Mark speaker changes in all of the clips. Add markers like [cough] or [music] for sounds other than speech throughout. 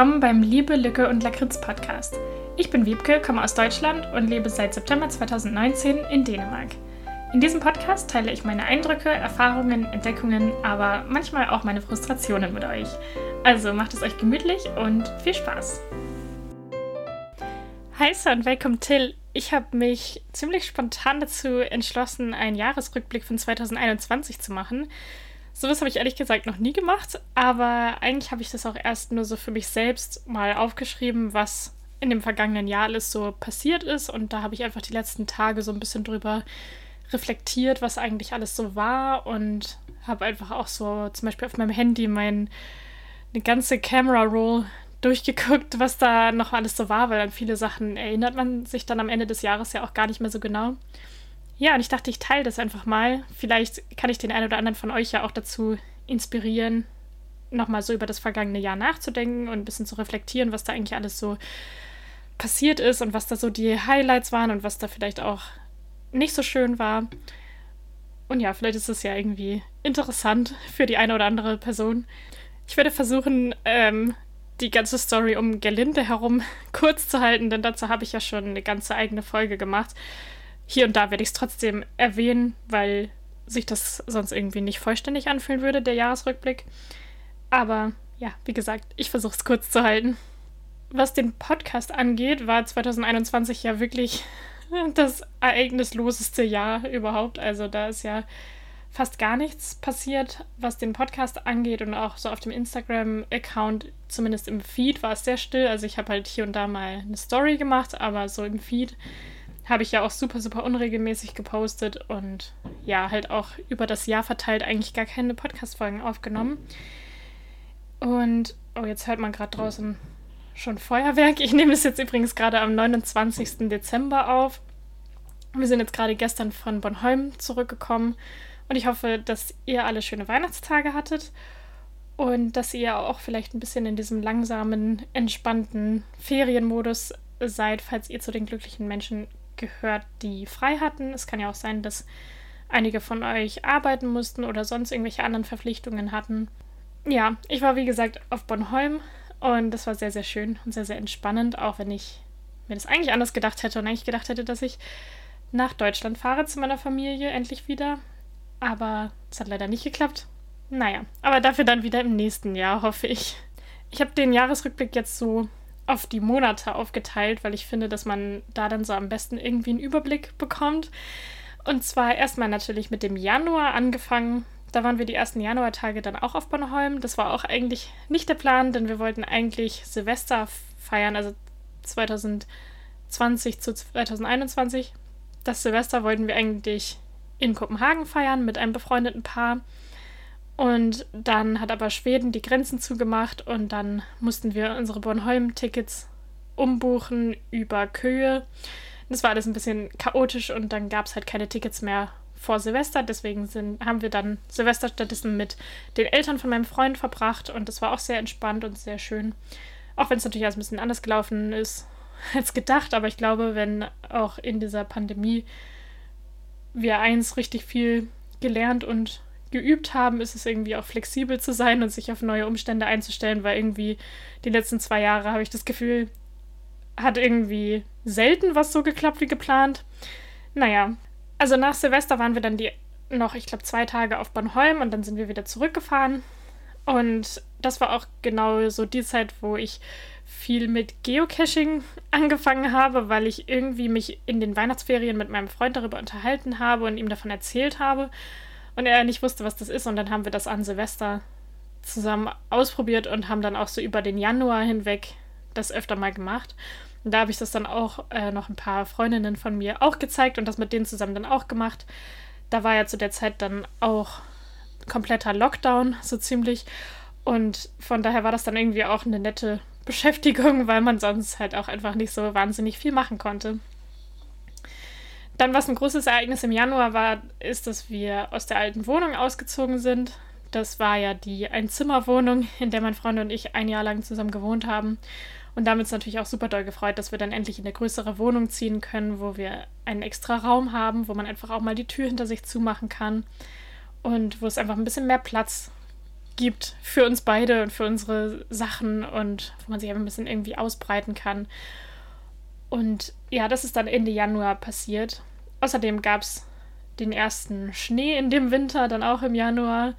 Speaker 1: willkommen beim Liebe, Lücke und Lakritz Podcast. Ich bin Wiebke, komme aus Deutschland und lebe seit September 2019 in Dänemark. In diesem Podcast teile ich meine Eindrücke, Erfahrungen, Entdeckungen, aber manchmal auch meine Frustrationen mit euch. Also macht es euch gemütlich und viel Spaß. Hi und welcome Till. Ich habe mich ziemlich spontan dazu entschlossen, einen Jahresrückblick von 2021 zu machen. Sowas habe ich ehrlich gesagt noch nie gemacht, aber eigentlich habe ich das auch erst nur so für mich selbst mal aufgeschrieben, was in dem vergangenen Jahr alles so passiert ist. Und da habe ich einfach die letzten Tage so ein bisschen drüber reflektiert, was eigentlich alles so war und habe einfach auch so zum Beispiel auf meinem Handy mein eine ganze Camera Roll durchgeguckt, was da noch alles so war, weil an viele Sachen erinnert man sich dann am Ende des Jahres ja auch gar nicht mehr so genau. Ja, und ich dachte, ich teile das einfach mal. Vielleicht kann ich den einen oder anderen von euch ja auch dazu inspirieren, nochmal so über das vergangene Jahr nachzudenken und ein bisschen zu reflektieren, was da eigentlich alles so passiert ist und was da so die Highlights waren und was da vielleicht auch nicht so schön war. Und ja, vielleicht ist es ja irgendwie interessant für die eine oder andere Person. Ich werde versuchen, ähm, die ganze Story um Gerlinde herum [laughs] kurz zu halten, denn dazu habe ich ja schon eine ganze eigene Folge gemacht hier und da werde ich es trotzdem erwähnen, weil sich das sonst irgendwie nicht vollständig anfühlen würde, der Jahresrückblick. Aber ja, wie gesagt, ich versuche es kurz zu halten. Was den Podcast angeht, war 2021 ja wirklich [laughs] das ereignisloseste Jahr überhaupt. Also da ist ja fast gar nichts passiert, was den Podcast angeht und auch so auf dem Instagram-Account, zumindest im Feed, war es sehr still. Also ich habe halt hier und da mal eine Story gemacht, aber so im Feed habe ich ja auch super, super unregelmäßig gepostet und ja, halt auch über das Jahr verteilt eigentlich gar keine Podcast-Folgen aufgenommen. Und, oh, jetzt hört man gerade draußen schon Feuerwerk. Ich nehme es jetzt übrigens gerade am 29. Dezember auf. Wir sind jetzt gerade gestern von Bornholm zurückgekommen und ich hoffe, dass ihr alle schöne Weihnachtstage hattet und dass ihr auch vielleicht ein bisschen in diesem langsamen, entspannten Ferienmodus seid, falls ihr zu den glücklichen Menschen gehört, die frei hatten. Es kann ja auch sein, dass einige von euch arbeiten mussten oder sonst irgendwelche anderen Verpflichtungen hatten. Ja, ich war wie gesagt auf Bornholm und das war sehr, sehr schön und sehr, sehr entspannend, auch wenn ich mir das eigentlich anders gedacht hätte und eigentlich gedacht hätte, dass ich nach Deutschland fahre zu meiner Familie endlich wieder. Aber es hat leider nicht geklappt. Naja, aber dafür dann wieder im nächsten Jahr, hoffe ich. Ich habe den Jahresrückblick jetzt so auf die Monate aufgeteilt, weil ich finde, dass man da dann so am besten irgendwie einen Überblick bekommt. Und zwar erstmal natürlich mit dem Januar angefangen. Da waren wir die ersten Januartage dann auch auf Bornholm. Das war auch eigentlich nicht der Plan, denn wir wollten eigentlich Silvester feiern, also 2020 zu 2021. Das Silvester wollten wir eigentlich in Kopenhagen feiern mit einem befreundeten Paar. Und dann hat aber Schweden die Grenzen zugemacht und dann mussten wir unsere Bornholm-Tickets umbuchen über Köhe. Das war alles ein bisschen chaotisch und dann gab es halt keine Tickets mehr vor Silvester. Deswegen sind, haben wir dann Silvester stattdessen mit den Eltern von meinem Freund verbracht und das war auch sehr entspannt und sehr schön. Auch wenn es natürlich alles ein bisschen anders gelaufen ist [laughs] als gedacht, aber ich glaube, wenn auch in dieser Pandemie wir eins richtig viel gelernt und geübt haben, ist es irgendwie auch flexibel zu sein und sich auf neue Umstände einzustellen, weil irgendwie die letzten zwei Jahre habe ich das Gefühl, hat irgendwie selten was so geklappt wie geplant. Naja, also nach Silvester waren wir dann die noch, ich glaube, zwei Tage auf Bornholm und dann sind wir wieder zurückgefahren. Und das war auch genau so die Zeit, wo ich viel mit Geocaching [laughs] angefangen habe, weil ich irgendwie mich in den Weihnachtsferien mit meinem Freund darüber unterhalten habe und ihm davon erzählt habe und er nicht wusste, was das ist. Und dann haben wir das an Silvester zusammen ausprobiert und haben dann auch so über den Januar hinweg das öfter mal gemacht. Und da habe ich das dann auch äh, noch ein paar Freundinnen von mir auch gezeigt und das mit denen zusammen dann auch gemacht. Da war ja zu der Zeit dann auch kompletter Lockdown, so ziemlich. Und von daher war das dann irgendwie auch eine nette Beschäftigung, weil man sonst halt auch einfach nicht so wahnsinnig viel machen konnte. Dann, was ein großes Ereignis im Januar war, ist, dass wir aus der alten Wohnung ausgezogen sind. Das war ja die Einzimmerwohnung, in der mein Freund und ich ein Jahr lang zusammen gewohnt haben. Und damit ist natürlich auch super doll gefreut, dass wir dann endlich in eine größere Wohnung ziehen können, wo wir einen extra Raum haben, wo man einfach auch mal die Tür hinter sich zumachen kann und wo es einfach ein bisschen mehr Platz gibt für uns beide und für unsere Sachen und wo man sich ein bisschen irgendwie ausbreiten kann. Und ja, das ist dann Ende Januar passiert. Außerdem gab es den ersten Schnee in dem Winter, dann auch im Januar.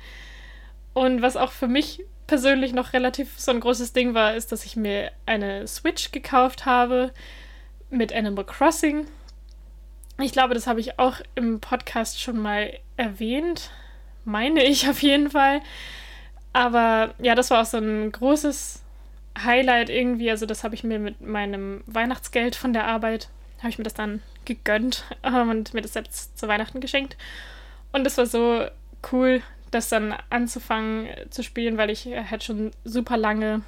Speaker 1: Und was auch für mich persönlich noch relativ so ein großes Ding war, ist, dass ich mir eine Switch gekauft habe mit Animal Crossing. Ich glaube, das habe ich auch im Podcast schon mal erwähnt. Meine ich auf jeden Fall. Aber ja, das war auch so ein großes Highlight irgendwie. Also, das habe ich mir mit meinem Weihnachtsgeld von der Arbeit, habe ich mir das dann gegönnt ähm, und mir das selbst zu Weihnachten geschenkt. Und es war so cool, das dann anzufangen zu spielen, weil ich halt schon super lange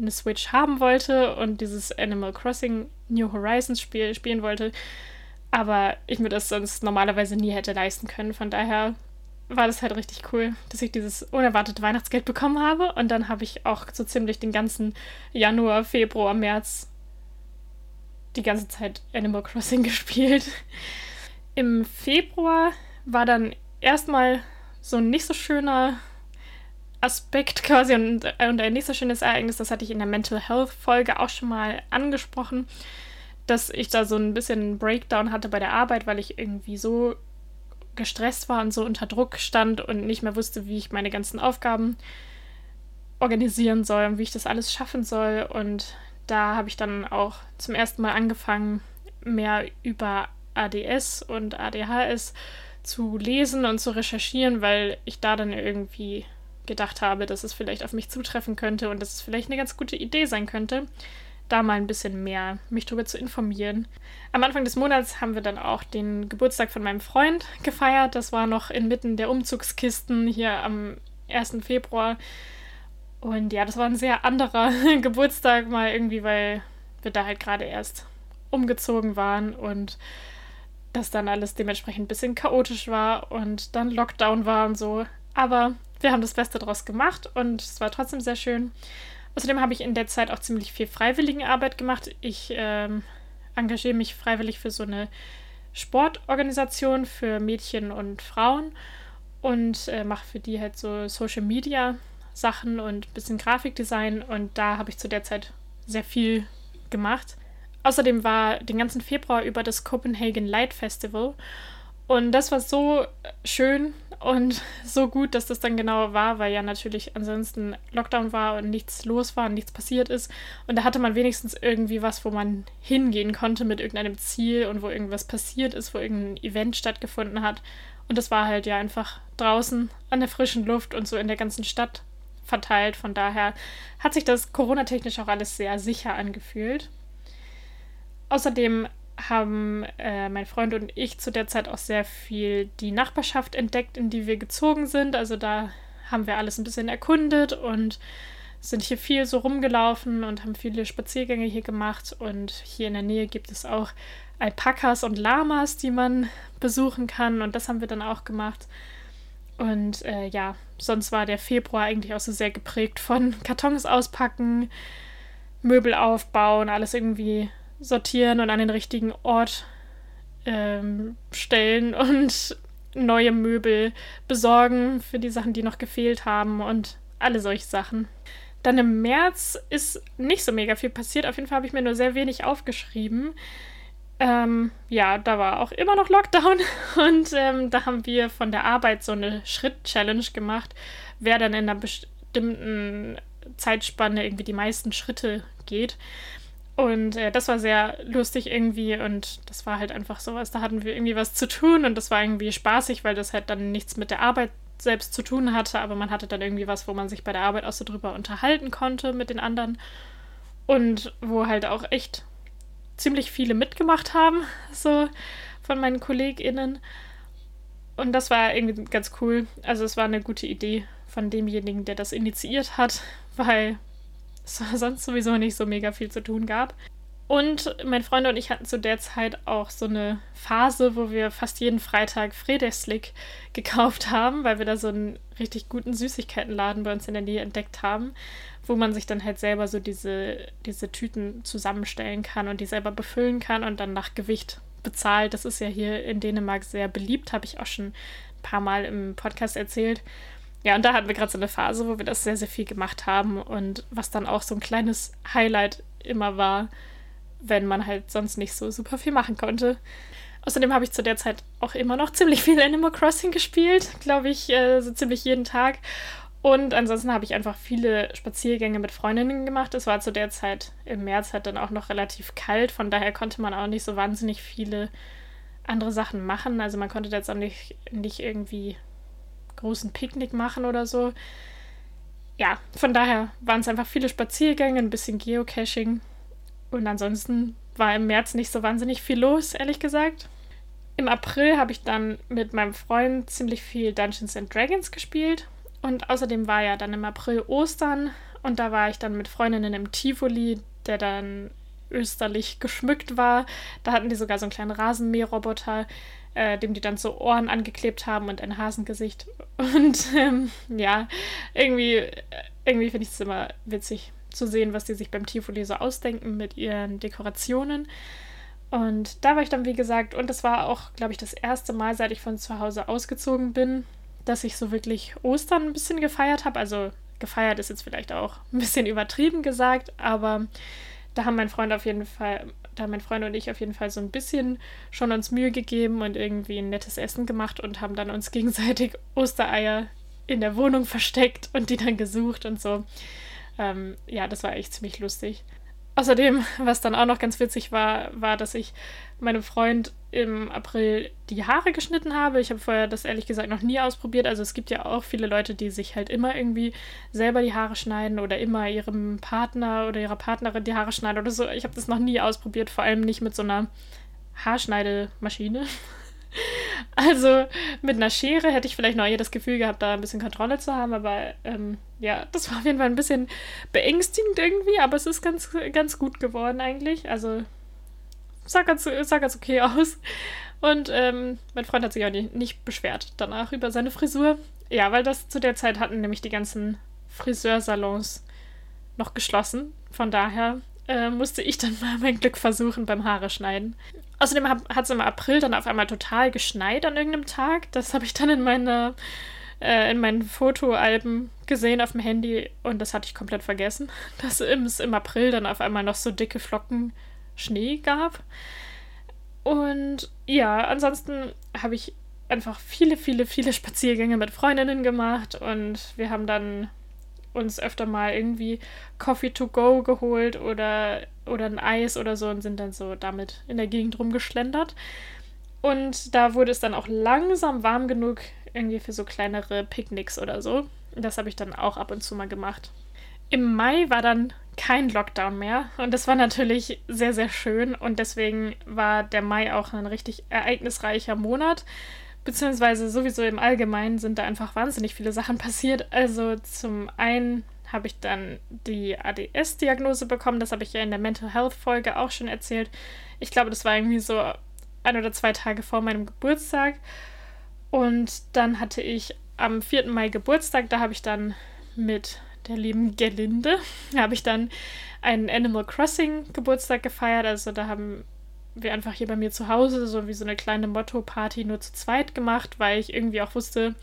Speaker 1: eine Switch haben wollte und dieses Animal Crossing New Horizons Spiel spielen wollte. Aber ich mir das sonst normalerweise nie hätte leisten können. Von daher war das halt richtig cool, dass ich dieses unerwartete Weihnachtsgeld bekommen habe. Und dann habe ich auch so ziemlich den ganzen Januar, Februar, März die ganze Zeit Animal Crossing [laughs] gespielt. Im Februar war dann erstmal so ein nicht so schöner Aspekt quasi und, und ein nicht so schönes Ereignis, das hatte ich in der Mental Health Folge auch schon mal angesprochen, dass ich da so ein bisschen Breakdown hatte bei der Arbeit, weil ich irgendwie so gestresst war und so unter Druck stand und nicht mehr wusste, wie ich meine ganzen Aufgaben organisieren soll und wie ich das alles schaffen soll. Und da habe ich dann auch zum ersten Mal angefangen, mehr über ADS und ADHS zu lesen und zu recherchieren, weil ich da dann irgendwie gedacht habe, dass es vielleicht auf mich zutreffen könnte und dass es vielleicht eine ganz gute Idee sein könnte, da mal ein bisschen mehr mich darüber zu informieren. Am Anfang des Monats haben wir dann auch den Geburtstag von meinem Freund gefeiert. Das war noch inmitten der Umzugskisten hier am 1. Februar. Und ja, das war ein sehr anderer [laughs] Geburtstag mal irgendwie, weil wir da halt gerade erst umgezogen waren und das dann alles dementsprechend ein bisschen chaotisch war und dann Lockdown war und so. Aber wir haben das Beste daraus gemacht und es war trotzdem sehr schön. Außerdem habe ich in der Zeit auch ziemlich viel Freiwilligenarbeit gemacht. Ich ähm, engagiere mich freiwillig für so eine Sportorganisation für Mädchen und Frauen und äh, mache für die halt so Social Media Sachen und ein bisschen Grafikdesign und da habe ich zu der Zeit sehr viel gemacht. Außerdem war den ganzen Februar über das Copenhagen Light Festival und das war so schön und [laughs] so gut, dass das dann genau war, weil ja natürlich ansonsten Lockdown war und nichts los war und nichts passiert ist. Und da hatte man wenigstens irgendwie was, wo man hingehen konnte mit irgendeinem Ziel und wo irgendwas passiert ist, wo irgendein Event stattgefunden hat. Und das war halt ja einfach draußen an der frischen Luft und so in der ganzen Stadt verteilt. Von daher hat sich das Corona-technisch auch alles sehr sicher angefühlt. Außerdem haben äh, mein Freund und ich zu der Zeit auch sehr viel die Nachbarschaft entdeckt, in die wir gezogen sind. Also da haben wir alles ein bisschen erkundet und sind hier viel so rumgelaufen und haben viele Spaziergänge hier gemacht. Und hier in der Nähe gibt es auch Alpakas und Lamas, die man besuchen kann. Und das haben wir dann auch gemacht. Und äh, ja, sonst war der Februar eigentlich auch so sehr geprägt von [laughs] Kartons auspacken, Möbel aufbauen, alles irgendwie sortieren und an den richtigen Ort ähm, stellen [laughs] und neue Möbel besorgen für die Sachen, die noch gefehlt haben und alle solche Sachen. Dann im März ist nicht so mega viel passiert. Auf jeden Fall habe ich mir nur sehr wenig aufgeschrieben. Ähm, ja, da war auch immer noch Lockdown [laughs] und ähm, da haben wir von der Arbeit so eine Schritt-Challenge gemacht, wer dann in einer bestimmten Zeitspanne irgendwie die meisten Schritte geht. Und äh, das war sehr lustig irgendwie und das war halt einfach sowas. Da hatten wir irgendwie was zu tun und das war irgendwie spaßig, weil das halt dann nichts mit der Arbeit selbst zu tun hatte, aber man hatte dann irgendwie was, wo man sich bei der Arbeit auch so drüber unterhalten konnte mit den anderen und wo halt auch echt ziemlich viele mitgemacht haben, so von meinen KollegInnen. Und das war irgendwie ganz cool. Also es war eine gute Idee von demjenigen, der das initiiert hat, weil es [laughs] sonst sowieso nicht so mega viel zu tun gab. Und mein Freund und ich hatten zu der Zeit auch so eine Phase, wo wir fast jeden Freitag Fredeslick gekauft haben, weil wir da so einen richtig guten Süßigkeitenladen bei uns in der Nähe entdeckt haben, wo man sich dann halt selber so diese, diese Tüten zusammenstellen kann und die selber befüllen kann und dann nach Gewicht bezahlt. Das ist ja hier in Dänemark sehr beliebt, habe ich auch schon ein paar Mal im Podcast erzählt. ja, und da hatten wir gerade so eine Phase, wo wir das sehr, sehr viel gemacht haben und was dann auch so ein kleines Highlight immer war, wenn man halt sonst nicht so super viel machen konnte. Außerdem habe ich zu der Zeit auch immer noch ziemlich viel Animal Crossing gespielt, glaube ich, äh, so ziemlich jeden Tag. Und ansonsten habe ich einfach viele Spaziergänge mit Freundinnen gemacht. Es war zu der Zeit im März halt dann auch noch relativ kalt, von daher konnte man auch nicht so wahnsinnig viele andere Sachen machen. Also man konnte jetzt auch nicht, nicht irgendwie großen Picknick machen oder so. Ja, von daher waren es einfach viele Spaziergänge, ein bisschen Geocaching. Und ansonsten war im März nicht so wahnsinnig viel los, ehrlich gesagt. Im April habe ich dann mit meinem Freund ziemlich viel Dungeons and Dragons gespielt. Und außerdem war ja dann im April Ostern und da war ich dann mit Freundinnen im Tivoli, der dann österlich geschmückt war. Da hatten die sogar so einen kleinen Rasenmäherroboter, äh, dem die dann so Ohren angeklebt haben und ein Hasengesicht. [laughs] Und ähm, ja, irgendwie, irgendwie finde ich es immer witzig zu sehen, was die sich beim Tivoli so ausdenken mit ihren Dekorationen. Und da war ich dann, wie gesagt, und das war auch, glaube ich, das erste Mal, seit ich von zu Hause ausgezogen bin, dass ich so wirklich Ostern ein bisschen gefeiert habe. Also gefeiert ist jetzt vielleicht auch ein bisschen übertrieben gesagt, aber da haben mein Freund auf jeden Fall, da haben mein Freund und ich auf jeden Fall so ein bisschen schon uns Mühe gegeben und irgendwie ein nettes Essen gemacht und haben dann uns gegenseitig Ostereier in der Wohnung versteckt und die dann gesucht und so. Ähm, ja, das war echt ziemlich lustig. Außerdem, was dann auch noch ganz witzig war, war, dass ich meinem Freund im April die Haare geschnitten habe. Ich habe vorher das ehrlich gesagt noch nie ausprobiert. Also es gibt ja auch viele Leute, die sich halt immer irgendwie selber die Haare schneiden oder immer ihrem Partner oder ihrer Partnerin die Haare schneiden oder so. Ich habe das noch nie ausprobiert, vor allem nicht mit so einer Haarschneidemaschine. [laughs] Also mit einer Schere hätte ich vielleicht noch eher das Gefühl gehabt, da ein bisschen Kontrolle zu haben, aber ähm, ja, das war auf jeden Fall ein bisschen beängstigend irgendwie, aber es ist ganz, ganz gut geworden eigentlich. Also sah ganz, sah ganz okay aus. Und ähm, mein Freund hat sich auch nicht, nicht beschwert danach über seine Frisur. Ja, weil das zu der Zeit hatten nämlich die ganzen Friseursalons noch geschlossen. Von daher äh, musste ich dann mal mein Glück versuchen beim Haare schneiden. Außerdem hat es im April dann auf einmal total geschneit an irgendeinem Tag. Das habe ich dann in meiner äh, in meinen Fotoalben gesehen auf dem Handy und das hatte ich komplett vergessen, [laughs] dass es im April dann auf einmal noch so dicke Flocken Schnee gab. Und ja, ansonsten habe ich einfach viele, viele, viele Spaziergänge mit Freundinnen gemacht und wir haben dann uns öfter mal irgendwie Coffee to go geholt oder, oder ein Eis oder so und sind dann so damit in der Gegend rumgeschlendert. Und da wurde es dann auch langsam warm genug, irgendwie für so kleinere Picknicks oder so. Das habe ich dann auch ab und zu mal gemacht. Im Mai war dann kein Lockdown mehr und das war natürlich sehr, sehr schön und deswegen war der Mai auch ein richtig ereignisreicher Monat beziehungsweise sowieso im Allgemeinen sind da einfach wahnsinnig viele Sachen passiert. Also zum einen habe ich dann die ADS-Diagnose bekommen, das habe ich ja in der Mental Health-Folge auch schon erzählt. Ich glaube, das war irgendwie so ein oder zwei Tage vor meinem Geburtstag. Und dann hatte ich am 4. Mai Geburtstag, da habe ich dann mit der lieben Gelinde, [laughs] habe ich dann einen Animal Crossing Geburtstag gefeiert. Also da haben wir einfach hier bei mir zu Hause so wie so eine kleine Motto-Party nur zu zweit gemacht, weil ich irgendwie auch wusste,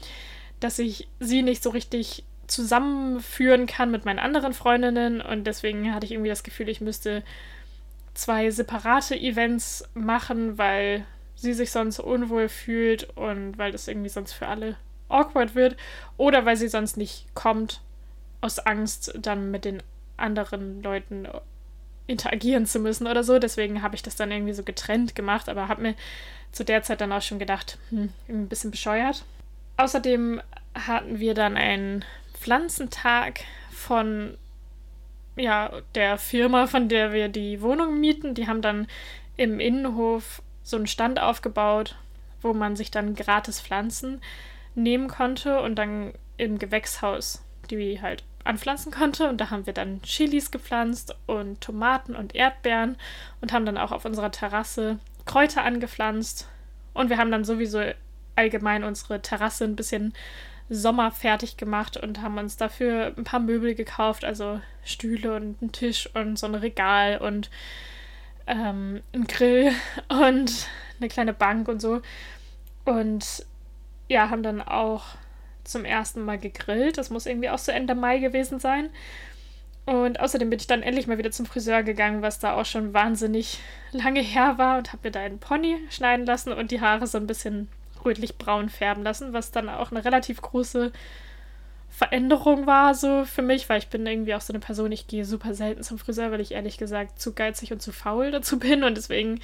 Speaker 1: dass ich sie nicht so richtig zusammenführen kann mit meinen anderen Freundinnen und deswegen hatte ich irgendwie das Gefühl, ich müsste zwei separate Events machen, weil sie sich sonst unwohl fühlt und weil das irgendwie sonst für alle awkward wird oder weil sie sonst nicht kommt aus Angst dann mit den anderen Leuten interagieren zu müssen oder so. Deswegen habe ich das dann irgendwie so getrennt gemacht, aber habe mir zu der Zeit dann auch schon gedacht, hm, ein bisschen bescheuert. Außerdem hatten wir dann einen Pflanzentag von ja, der Firma, von der wir die Wohnung mieten. Die haben dann im Innenhof so einen Stand aufgebaut, wo man sich dann gratis Pflanzen nehmen konnte und dann im Gewächshaus die halt anpflanzen konnte. Und da haben wir dann Chilis gepflanzt und Tomaten und Erdbeeren und haben dann auch auf unserer Terrasse Kräuter angepflanzt. Und wir haben dann sowieso allgemein unsere Terrasse ein bisschen sommerfertig gemacht und haben uns dafür ein paar Möbel gekauft, also Stühle und einen Tisch und so ein Regal und ähm, einen Grill [laughs] und eine kleine Bank und so. Und ja, haben dann auch zum ersten Mal gegrillt. Das muss irgendwie auch so Ende Mai gewesen sein. Und außerdem bin ich dann endlich mal wieder zum Friseur gegangen, was da auch schon wahnsinnig [laughs] lange her war und habe mir da einen Pony schneiden lassen und die Haare so ein bisschen rötlich-braun färben lassen, was dann auch eine relativ große Veränderung war so für mich, weil ich bin irgendwie auch so eine Person, ich gehe super selten zum Friseur, weil ich ehrlich gesagt zu geizig und zu faul dazu [laughs] bin. Und deswegen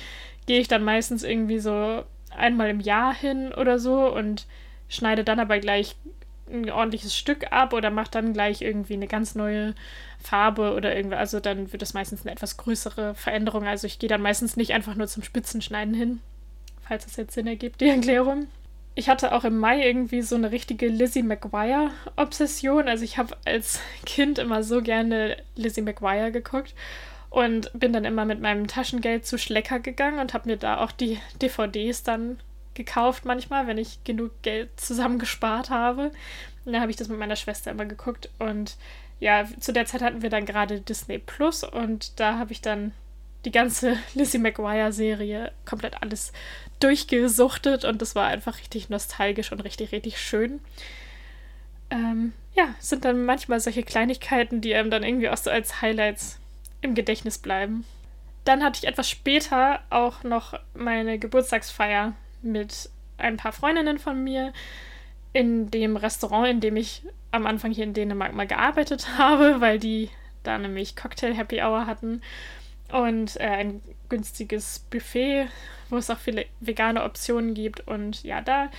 Speaker 1: gehe ich dann meistens irgendwie so einmal im Jahr hin oder so und schneide dann aber gleich ein ordentliches Stück ab oder mache dann gleich irgendwie eine ganz neue Farbe oder irgendwie, also dann wird es meistens eine etwas größere Veränderung. Also ich gehe dann meistens nicht einfach nur zum Spitzenschneiden hin, falls das jetzt Sinn ergibt, die Erklärung ich hatte auch im Mai irgendwie so eine richtige Lizzie McGuire-Obsession. Also ich habe als Kind immer so gerne Lizzie McGuire geguckt und bin dann immer mit meinem Taschengeld zu Schlecker gegangen und habe mir da auch die DVDs dann gekauft manchmal, wenn ich genug Geld zusammengespart habe. Und dann habe ich das mit meiner Schwester immer geguckt und ja, zu der Zeit hatten wir dann gerade Disney Plus und da habe ich dann die ganze [laughs] Lizzie McGuire-Serie komplett alles durchgesuchtet und das war einfach richtig nostalgisch und richtig, richtig schön. Ähm, ja, sind dann manchmal solche Kleinigkeiten, die einem dann irgendwie auch so als Highlights im Gedächtnis bleiben. Dann hatte ich etwas später auch noch meine Geburtstagsfeier mit ein paar Freundinnen von mir in dem Restaurant, in dem ich am Anfang hier in Dänemark mal gearbeitet [laughs] habe, weil die da nämlich Cocktail Happy Hour hatten und äh, ein günstiges Buffet, wo es auch viele vegane Optionen gibt. Und ja, da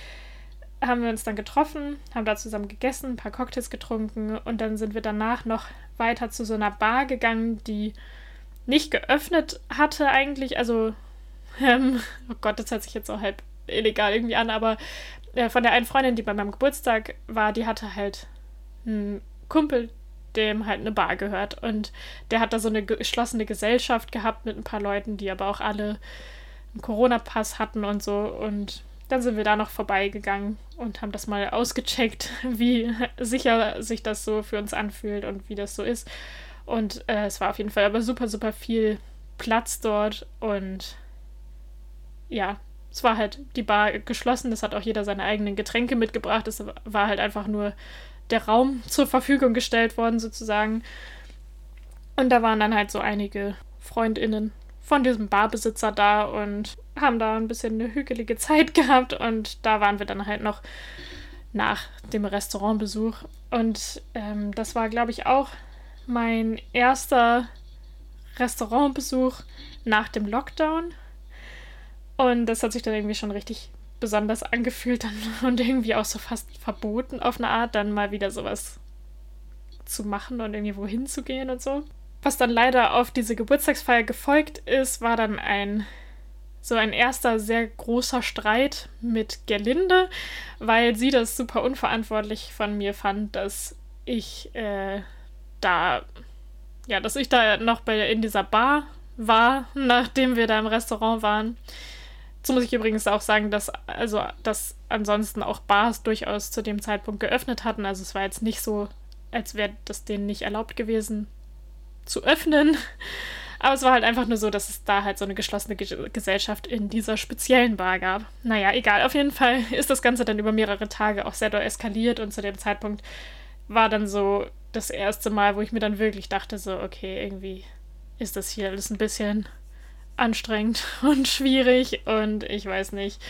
Speaker 1: haben wir uns dann getroffen, haben da zusammen gegessen, ein paar Cocktails getrunken und dann sind wir danach noch weiter zu so einer Bar gegangen, die nicht geöffnet hatte eigentlich. Also, [laughs] ähm, oh Gott, das hört sich jetzt auch halb illegal irgendwie an, aber äh, von der einen Freundin, die bei meinem Geburtstag war, die hatte halt einen Kumpel, dem halt eine Bar gehört. Und der hat da so eine geschlossene Gesellschaft gehabt mit ein paar Leuten, die aber auch alle einen Corona-Pass hatten und so. Und dann sind wir da noch vorbeigegangen und haben das mal ausgecheckt, [laughs] wie sicher sich das so für uns anfühlt und wie das so ist. Und äh, es war auf jeden Fall aber super, super viel Platz dort und ja, es war halt die Bar geschlossen. Es hat auch jeder seine eigenen Getränke mitgebracht. Es war halt einfach nur der Raum zur Verfügung gestellt worden, sozusagen. Und da waren dann halt so einige FreundInnen von diesem Barbesitzer da und haben da ein bisschen eine hügelige Zeit [laughs] gehabt. Und da waren wir dann halt noch nach dem Restaurantbesuch. Und ähm, das war, glaube ich, auch mein erster Restaurantbesuch nach dem Lockdown. Und das hat sich dann irgendwie schon richtig besonders angefühlt [laughs] und irgendwie auch so fast verboten auf eine Art, dann mal wieder sowas zu machen und irgendwie wohin zu gehen und so. Was dann leider auf diese Geburtstagsfeier gefolgt ist, war dann ein so ein erster sehr großer Streit mit Gerlinde, weil sie das super unverantwortlich von mir fand, dass ich äh, da ja, dass ich da noch bei in dieser Bar war, nachdem wir da im Restaurant waren. So muss ich übrigens auch sagen, dass also dass ansonsten auch Bars durchaus zu dem Zeitpunkt geöffnet hatten. Also es war jetzt nicht so, als wäre das denen nicht erlaubt gewesen zu öffnen. [laughs] Aber es war halt einfach nur so, dass es da halt so eine geschlossene Ge Gesellschaft in dieser speziellen Bar gab. Naja, egal. Auf jeden Fall [laughs] ist das Ganze dann über mehrere Tage auch sehr doll eskaliert und zu dem Zeitpunkt war dann so das erste Mal, wo ich mir dann wirklich dachte, so, okay, irgendwie ist das hier alles ein bisschen anstrengend [laughs] und schwierig und ich weiß nicht,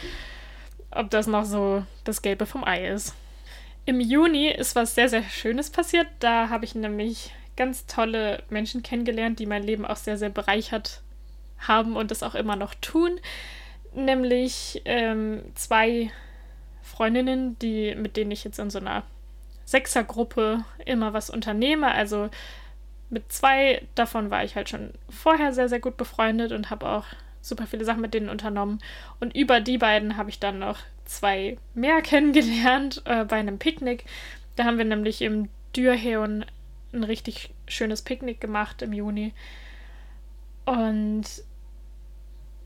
Speaker 1: ob das noch so das Gelbe vom Ei ist. Im Juni ist was sehr, sehr Schönes passiert. Da habe ich nämlich ganz tolle Menschen kennengelernt, die mein Leben auch sehr, sehr bereichert haben und das auch immer noch tun. Nämlich ähm, zwei Freundinnen, die, mit denen ich jetzt in so einer Sechsergruppe immer was unternehme. Also mit zwei davon war ich halt schon vorher sehr, sehr gut befreundet und habe auch super viele Sachen mit denen unternommen. Und über die beiden habe ich dann noch zwei mehr [laughs] kennengelernt äh, bei einem Picknick. Da haben wir nämlich im Dürheon ein richtig schönes Picknick gemacht im Juni. Und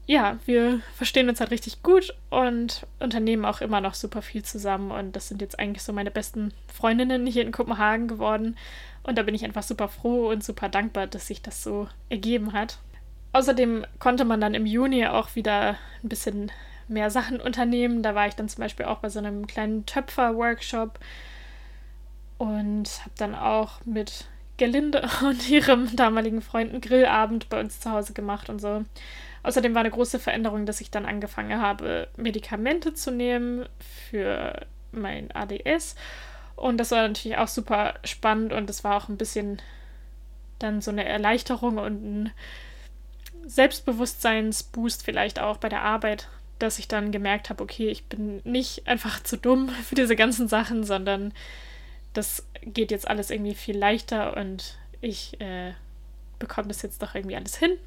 Speaker 1: ja, wir verstehen uns halt richtig gut und unternehmen auch immer noch super viel zusammen. Und das sind jetzt eigentlich so meine besten Freundinnen hier in Kopenhagen geworden. Und da bin ich einfach super froh und super dankbar, dass sich das so ergeben hat. Außerdem konnte man dann im Juni auch wieder ein bisschen mehr Sachen unternehmen. Da war ich dann zum Beispiel auch bei so einem kleinen Töpfer-Workshop und habe dann auch mit Gelinde [laughs] und ihrem damaligen Freund einen Grillabend bei uns zu Hause gemacht und so. Außerdem war eine große Veränderung, dass ich dann angefangen habe, Medikamente zu nehmen für mein ADS. Und das war natürlich auch super spannend und es war auch ein bisschen dann so eine Erleichterung und ein Selbstbewusstseinsboost vielleicht auch bei der Arbeit, dass ich dann gemerkt habe, okay, ich bin nicht einfach zu dumm [laughs] für diese ganzen Sachen, sondern das geht jetzt alles irgendwie viel leichter und ich äh, bekomme das jetzt doch irgendwie alles hin.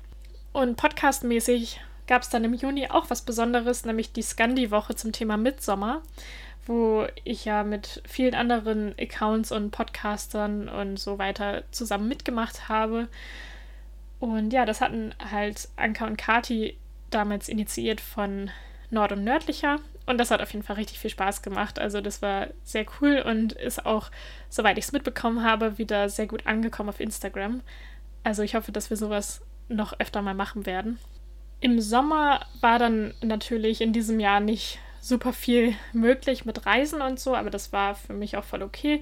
Speaker 1: Und podcastmäßig gab es dann im Juni auch was Besonderes, nämlich die Scandi-Woche zum Thema Midsommer, wo ich ja mit vielen anderen Accounts und Podcastern und so weiter zusammen mitgemacht habe. Und ja, das hatten halt Anka und Kati damals initiiert von Nord und Nördlicher. Und das hat auf jeden Fall richtig viel Spaß gemacht. Also das war sehr cool und ist auch, soweit ich es mitbekommen habe, wieder sehr gut angekommen auf Instagram. Also ich hoffe, dass wir sowas noch öfter mal machen werden. Im Sommer war dann natürlich in diesem Jahr nicht super viel möglich mit Reisen und so, aber das war für mich auch voll okay.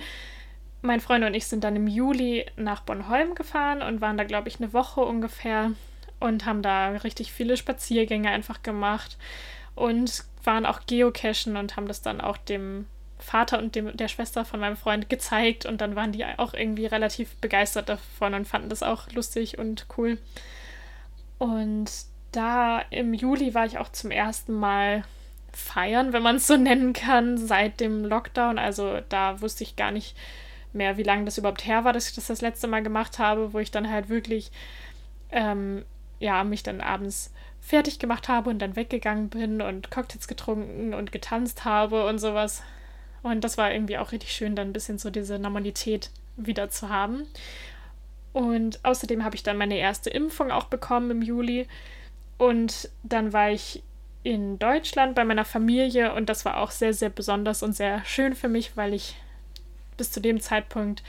Speaker 1: Mein Freund und ich sind dann im Juli nach Bornholm gefahren und waren da, glaube ich, eine Woche ungefähr und haben da richtig viele Spaziergänge einfach gemacht und waren auch geocachen und haben das dann auch dem Vater und dem, der Schwester von meinem Freund gezeigt und dann waren die auch irgendwie relativ begeistert davon und fanden das auch lustig und cool. Und da im Juli war ich auch zum ersten Mal feiern, wenn man es so nennen kann, seit dem Lockdown. Also da wusste ich gar nicht mehr, wie lange das überhaupt her war, dass ich das das letzte Mal gemacht habe, wo ich dann halt wirklich, ähm, ja, mich dann abends fertig gemacht habe und dann weggegangen bin und Cocktails getrunken und getanzt habe und sowas. Und das war irgendwie auch richtig schön, dann ein bisschen so diese Normalität wieder zu haben. Und außerdem habe ich dann meine erste Impfung auch bekommen im Juli. Und dann war ich in Deutschland bei meiner Familie und das war auch sehr, sehr besonders und sehr schön für mich, weil ich bis zu dem Zeitpunkt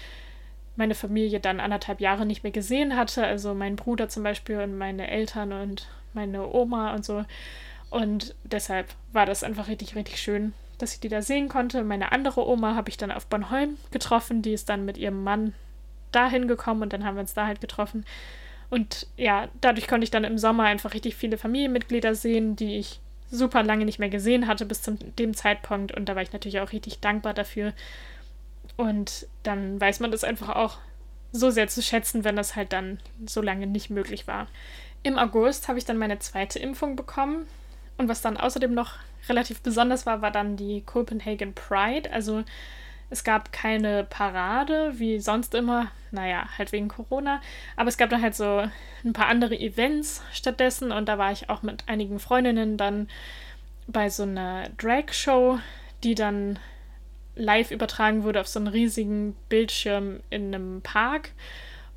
Speaker 1: meine Familie dann anderthalb Jahre nicht mehr gesehen hatte. Also mein Bruder zum Beispiel und meine Eltern und meine Oma und so. Und deshalb war das einfach richtig, richtig schön, dass ich die da sehen konnte. Meine andere Oma habe ich dann auf Bornholm getroffen. Die ist dann mit ihrem Mann dahin gekommen und dann haben wir uns da halt getroffen. Und ja, dadurch konnte ich dann im Sommer einfach richtig viele Familienmitglieder sehen, die ich super lange nicht mehr gesehen hatte bis zu dem Zeitpunkt. Und da war ich natürlich auch richtig dankbar dafür. Und dann weiß man das einfach auch so sehr zu schätzen, wenn das halt dann so lange nicht möglich war. Im August habe ich dann meine zweite Impfung bekommen. Und was dann außerdem noch relativ besonders war, war dann die Copenhagen Pride. Also es gab keine Parade, wie sonst immer. Naja, halt wegen Corona. Aber es gab dann halt so ein paar andere Events stattdessen. Und da war ich auch mit einigen Freundinnen dann bei so einer Drag-Show, die dann live übertragen wurde auf so einen riesigen Bildschirm in einem Park.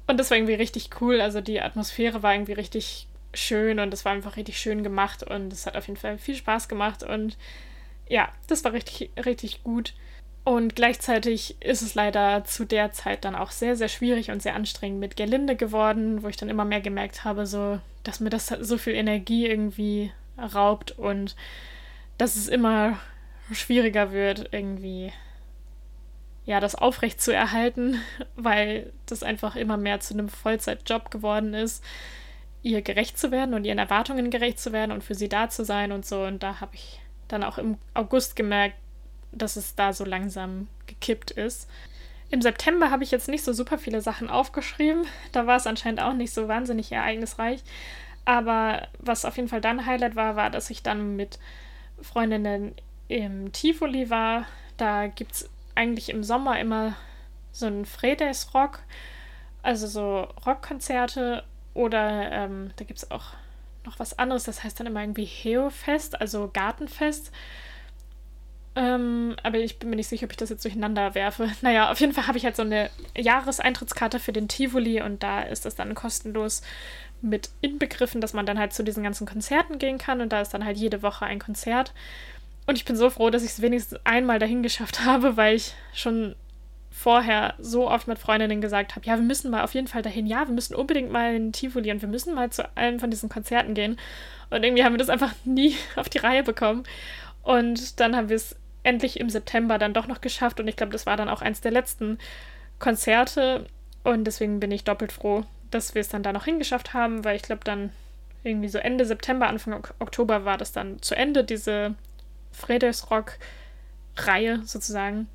Speaker 1: Und das war irgendwie richtig cool. Also die Atmosphäre war irgendwie richtig schön und es war einfach richtig schön gemacht und es hat auf jeden Fall viel Spaß gemacht und ja, das war richtig, richtig gut. Und gleichzeitig ist es leider zu der Zeit dann auch sehr, sehr schwierig und sehr anstrengend mit Gerlinde geworden, wo ich dann immer mehr gemerkt habe, so, dass mir das so viel Energie irgendwie raubt und dass es immer schwieriger wird, irgendwie ja, das aufrecht zu erhalten, [laughs] weil das einfach immer mehr zu einem Vollzeitjob geworden ist, ihr gerecht zu werden und ihren Erwartungen gerecht zu werden und für sie da zu sein und so. Und da habe ich dann auch im August gemerkt, dass es da so langsam gekippt ist. Im September habe ich jetzt nicht so super viele Sachen aufgeschrieben. Da war es anscheinend auch nicht so wahnsinnig ereignisreich. Aber was auf jeden Fall dann Highlight war, war, dass ich dann mit Freundinnen im Tivoli war. Da gibt es eigentlich im Sommer immer so ein Fredagsrock, also so Rockkonzerte. Oder ähm, da gibt es auch noch was anderes, das heißt dann immer irgendwie Heofest, also Gartenfest. Ähm, aber ich bin mir nicht sicher, ob ich das jetzt durcheinander werfe. [laughs] Naja, auf jeden Fall habe ich halt so eine Jahreseintrittskarte für den Tivoli und da ist das dann kostenlos mit inbegriffen, dass man dann halt zu diesen ganzen Konzerten gehen kann und da ist dann halt jede Woche ein Konzert. Und ich bin so froh, dass ich es wenigstens einmal dahin geschafft [laughs] habe, weil ich schon vorher so oft mit Freundinnen gesagt habe, ja, wir müssen mal auf jeden Fall dahin, ja, wir müssen unbedingt mal in Tivoli und wir müssen mal zu einem von diesen Konzerten gehen. Und irgendwie haben wir das einfach [laughs] nie auf die Reihe bekommen. Und dann haben wir es endlich im September dann doch noch geschafft und ich glaube, das war dann auch eins der letzten Konzerte und deswegen bin ich doppelt froh, dass wir es dann da noch hingeschafft haben, weil ich glaube, dann irgendwie so Ende September, Anfang Oktober war das dann zu Ende, diese Fredagsrock-Reihe sozusagen.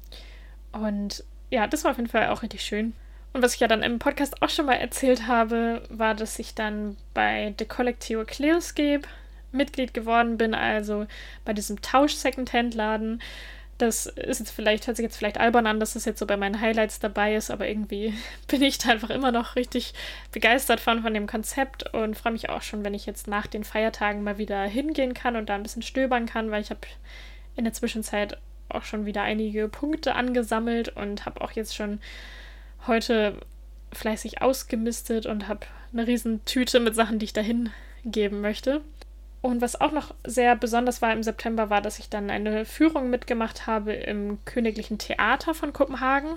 Speaker 1: Und ja, das war auf jeden Fall auch richtig schön. Und was ich ja dann im Podcast auch schon mal erzählt habe, war, dass ich dann bei The Collectio Clearscape Mitglied geworden bin, also bei diesem Tausch-Secondhand-Laden. Das ist jetzt vielleicht, hört sich jetzt vielleicht albern an, dass das jetzt so bei meinen Highlights dabei ist, aber irgendwie [laughs] bin ich da einfach immer noch richtig begeistert von, von dem Konzept und freue mich auch schon, wenn ich jetzt nach den Feiertagen mal wieder hingehen kann und da ein bisschen stöbern kann, weil ich habe in der Zwischenzeit auch schon wieder einige Punkte angesammelt und habe auch jetzt schon heute fleißig ausgemistet und habe eine riesen Tüte mit Sachen, die ich dahin geben möchte. Und was auch noch sehr besonders war im September, war, dass ich dann eine Führung mitgemacht habe im Königlichen Theater von Kopenhagen.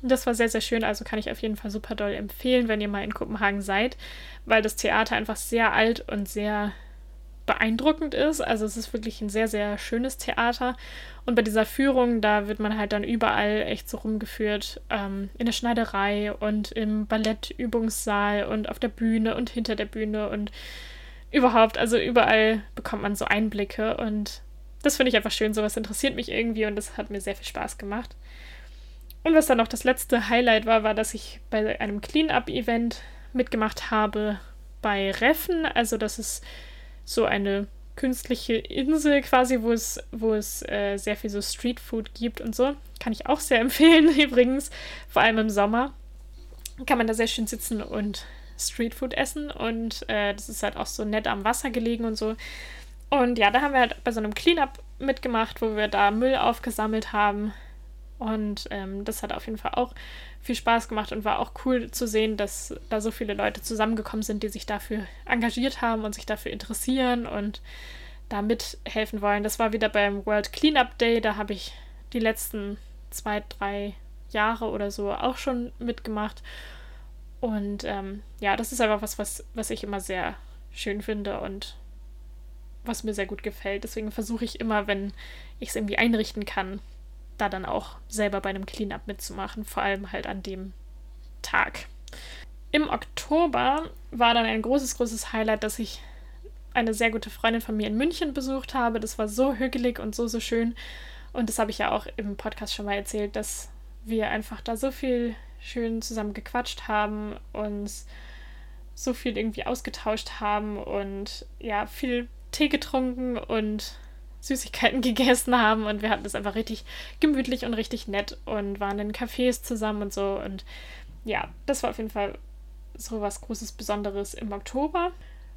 Speaker 1: Das war sehr, sehr schön, also kann ich auf jeden Fall super doll empfehlen, wenn ihr mal in Kopenhagen seid, weil das Theater einfach sehr alt und sehr beeindruckend ist. Also es ist wirklich ein sehr, sehr schönes Theater. Und bei dieser Führung, da wird man halt dann überall echt so rumgeführt, ähm, in der Schneiderei und im Ballettübungssaal und auf der Bühne und hinter der Bühne und überhaupt, also überall bekommt man so Einblicke und das finde ich einfach schön. Sowas interessiert mich irgendwie und das hat mir sehr viel Spaß gemacht. Und was dann noch das letzte Highlight war, war, dass ich bei einem Clean-Up-Event mitgemacht habe bei Reffen. Also das ist so eine künstliche Insel quasi, wo es, wo es äh, sehr viel so Streetfood gibt und so. Kann ich auch sehr [laughs] empfehlen übrigens, vor allem im Sommer. Kann man da sehr schön sitzen und Streetfood essen und äh, das ist halt auch so nett am Wasser gelegen und so. Und ja, da haben wir halt bei so einem Cleanup mitgemacht, wo wir da Müll aufgesammelt haben. Und ähm, das hat auf jeden Fall auch viel Spaß gemacht und war auch cool zu sehen, dass da so viele Leute zusammengekommen sind, die sich dafür engagiert haben und sich dafür interessieren und da mithelfen wollen. Das war wieder beim World Cleanup Day, da habe ich die letzten zwei, drei Jahre oder so auch schon mitgemacht. Und ähm, ja, das ist einfach was, was, was ich immer sehr schön finde und was mir sehr gut gefällt. Deswegen versuche ich immer, wenn ich es irgendwie einrichten kann, da dann auch selber bei einem Cleanup mitzumachen, vor allem halt an dem Tag. Im Oktober war dann ein großes, großes Highlight, dass ich eine sehr gute Freundin von mir in München besucht habe. Das war so hügelig und so, so schön. Und das habe ich ja auch im Podcast schon mal erzählt, dass wir einfach da so viel schön zusammen gequatscht haben, uns so viel irgendwie ausgetauscht haben und ja, viel Tee getrunken und Süßigkeiten [laughs] gegessen haben und wir hatten das einfach richtig gemütlich und richtig nett und waren in Cafés zusammen und so und ja, das war auf jeden Fall so was Großes Besonderes im Oktober.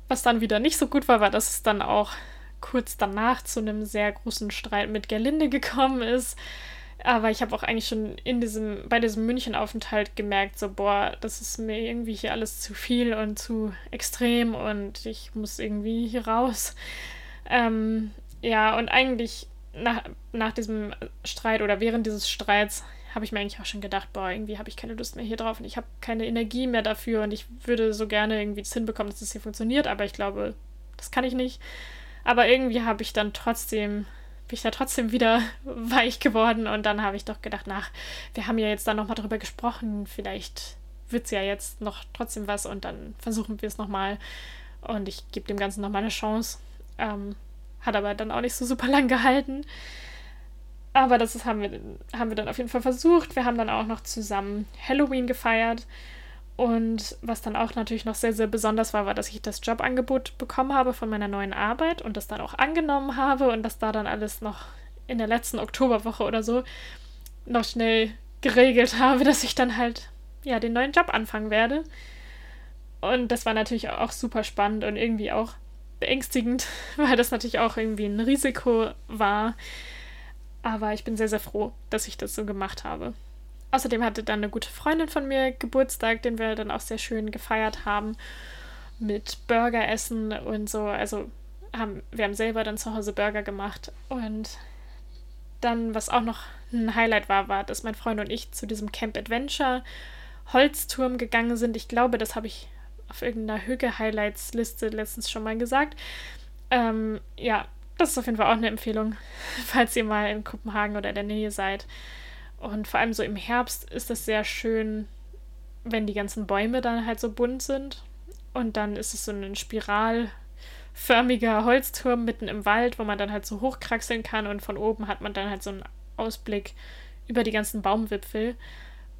Speaker 1: Was dann wieder nicht so gut war, war, dass es dann auch kurz danach zu einem sehr großen Streit mit Gerlinde gekommen ist. Aber ich habe auch eigentlich schon in diesem, bei diesem München-Aufenthalt gemerkt, so, boah, das ist mir irgendwie hier alles zu viel und zu extrem und ich muss irgendwie hier raus. Ähm, ja, und eigentlich nach, nach diesem Streit oder während dieses Streits habe ich mir eigentlich auch schon gedacht, boah, irgendwie habe ich keine Lust mehr hier drauf und ich habe keine Energie mehr dafür und ich würde so gerne irgendwie das hinbekommen, dass das hier funktioniert, aber ich glaube, das kann ich nicht. Aber irgendwie habe ich dann trotzdem, bin ich da trotzdem wieder [laughs] weich geworden und dann habe ich doch gedacht, nach, wir haben ja jetzt da nochmal drüber gesprochen, vielleicht wird es ja jetzt noch trotzdem was und dann versuchen wir es nochmal und ich gebe dem Ganzen nochmal eine Chance. Ähm, hat aber dann auch nicht so super [laughs] lang gehalten. Aber das ist, haben, wir, haben wir dann auf jeden Fall versucht. Wir haben dann auch noch zusammen Halloween gefeiert. Und was dann auch natürlich noch sehr, sehr besonders war, war, dass ich das Jobangebot bekommen habe von meiner neuen Arbeit und das dann auch angenommen habe und dass da dann alles noch in der letzten Oktoberwoche oder so noch schnell geregelt habe, dass ich dann halt ja den neuen Job anfangen werde. Und das war natürlich auch super spannend und irgendwie auch beängstigend, [laughs] weil das natürlich auch irgendwie ein Risiko war. Aber ich bin sehr, sehr froh, dass ich das so gemacht habe. Außerdem hatte dann eine gute Freundin von mir Geburtstag, den wir dann auch sehr schön gefeiert haben. Mit Burger essen und so. Also haben, wir haben selber dann zu Hause Burger gemacht. Und dann, was auch noch ein Highlight war, war, dass mein Freund und ich zu diesem Camp Adventure Holzturm gegangen sind. Ich glaube, das habe ich auf irgendeiner Hüge-Highlights-Liste letztens schon mal gesagt. Ähm, ja, das ist auf jeden Fall auch eine Empfehlung, [laughs] falls ihr mal in Kopenhagen oder in der Nähe seid. Und vor allem so im Herbst ist es sehr schön, wenn die ganzen Bäume dann halt so bunt sind. Und dann ist es so ein spiralförmiger Holzturm mitten im Wald, wo man dann halt so hochkraxeln kann und von oben hat man dann halt so einen Ausblick über die ganzen Baumwipfel.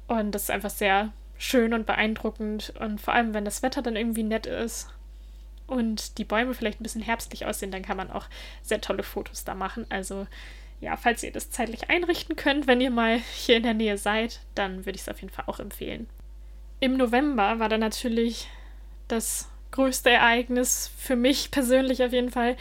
Speaker 1: Und das ist einfach sehr schön und beeindruckend. Und vor allem, wenn das Wetter dann irgendwie nett ist und die Bäume vielleicht ein bisschen herbstlich aussehen, dann kann man auch sehr tolle Fotos da machen. Also ja, falls ihr das zeitlich einrichten könnt, wenn ihr mal hier in der Nähe seid, dann würde ich es auf jeden Fall auch empfehlen. Im November war dann natürlich das größte Ereignis für mich persönlich auf jeden Fall,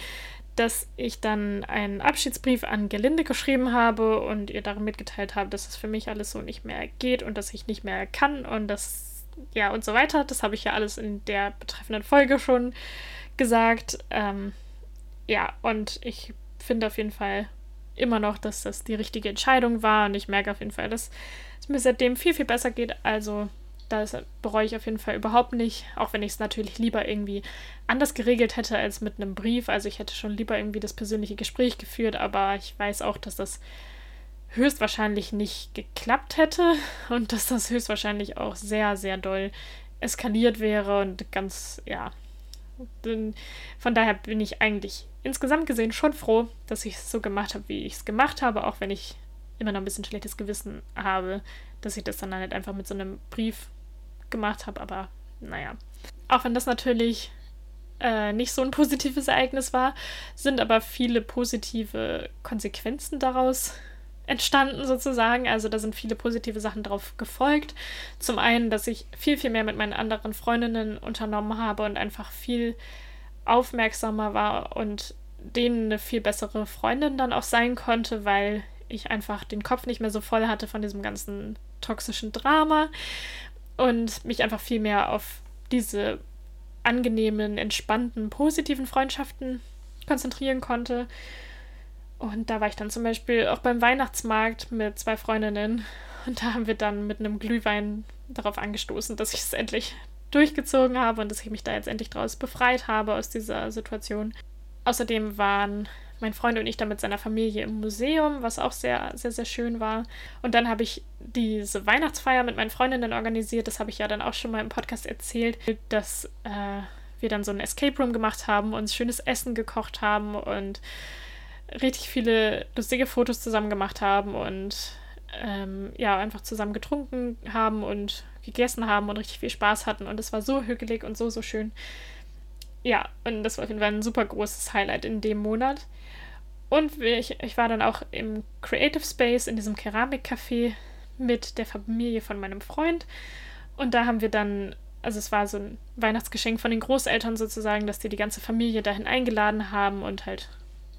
Speaker 1: dass ich dann einen Abschiedsbrief an Gelinde geschrieben habe und ihr darin mitgeteilt habe, dass es für mich alles so nicht mehr geht und dass ich nicht mehr kann und das, ja, und so weiter. Das habe ich ja alles in der betreffenden Folge schon gesagt. Ähm, ja, und ich finde auf jeden Fall immer noch, dass das die richtige Entscheidung war und ich merke auf jeden Fall, dass es mir seitdem viel, viel besser geht. Also das bereue ich auf jeden Fall überhaupt nicht, auch wenn ich es natürlich lieber irgendwie anders geregelt hätte als mit einem Brief. Also ich hätte schon lieber irgendwie das persönliche Gespräch geführt, aber ich weiß auch, dass das höchstwahrscheinlich nicht geklappt hätte [laughs] und dass das höchstwahrscheinlich auch sehr, sehr doll eskaliert wäre und ganz, ja. Von daher bin ich eigentlich insgesamt gesehen schon froh, dass ich es so gemacht habe, wie ich es gemacht habe, auch wenn ich immer noch ein bisschen schlechtes Gewissen habe, dass ich das dann halt einfach mit so einem Brief gemacht habe, aber naja. Auch wenn das natürlich äh, nicht so ein positives Ereignis war, sind aber viele positive Konsequenzen daraus entstanden sozusagen. Also da sind viele positive Sachen drauf gefolgt. Zum einen, dass ich viel, viel mehr mit meinen anderen Freundinnen unternommen habe und einfach viel aufmerksamer war und denen eine viel bessere Freundin dann auch sein konnte, weil ich einfach den Kopf nicht mehr so voll hatte von diesem ganzen toxischen Drama und mich einfach viel mehr auf diese angenehmen, entspannten, positiven Freundschaften konzentrieren konnte. Und da war ich dann zum Beispiel auch beim Weihnachtsmarkt mit zwei Freundinnen und da haben wir dann mit einem Glühwein darauf angestoßen, dass ich es endlich durchgezogen habe und dass ich mich da jetzt endlich draus befreit habe aus dieser Situation. Außerdem waren mein Freund und ich dann mit seiner Familie im Museum, was auch sehr, sehr, sehr schön war. Und dann habe ich diese Weihnachtsfeier mit meinen Freundinnen organisiert. Das habe ich ja dann auch schon mal im Podcast erzählt, dass äh, wir dann so ein Escape Room gemacht haben, uns schönes Essen gekocht haben und richtig viele lustige Fotos zusammen gemacht haben und ähm, ja, einfach zusammen getrunken haben und gegessen haben und richtig viel Spaß hatten. Und es war so hügelig und so, so schön. Ja, und das war auf jeden Fall ein super großes Highlight in dem Monat. Und ich, ich war dann auch im Creative Space, in diesem Keramikcafé mit der Familie von meinem Freund. Und da haben wir dann, also es war so ein Weihnachtsgeschenk von den Großeltern sozusagen, dass die die ganze Familie dahin eingeladen haben und halt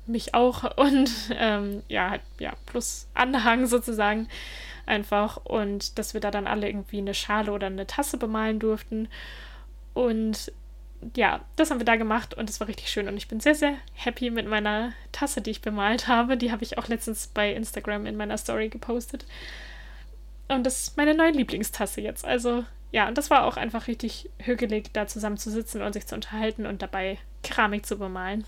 Speaker 1: mich auch [laughs] und ähm, ja, halt, ja, plus Anhang sozusagen einfach. Und dass wir da dann alle irgendwie eine Schale oder eine Tasse bemalen durften. Und ja, das haben wir da gemacht und es war richtig schön. Und ich bin sehr, sehr happy mit meiner Tasse, die ich bemalt habe. Die habe ich auch letztens bei Instagram in meiner Story gepostet. Und das ist meine neue Lieblingstasse jetzt. Also ja, und das war auch einfach richtig hügelig, da zusammen zu sitzen und sich zu unterhalten und dabei Keramik zu bemalen.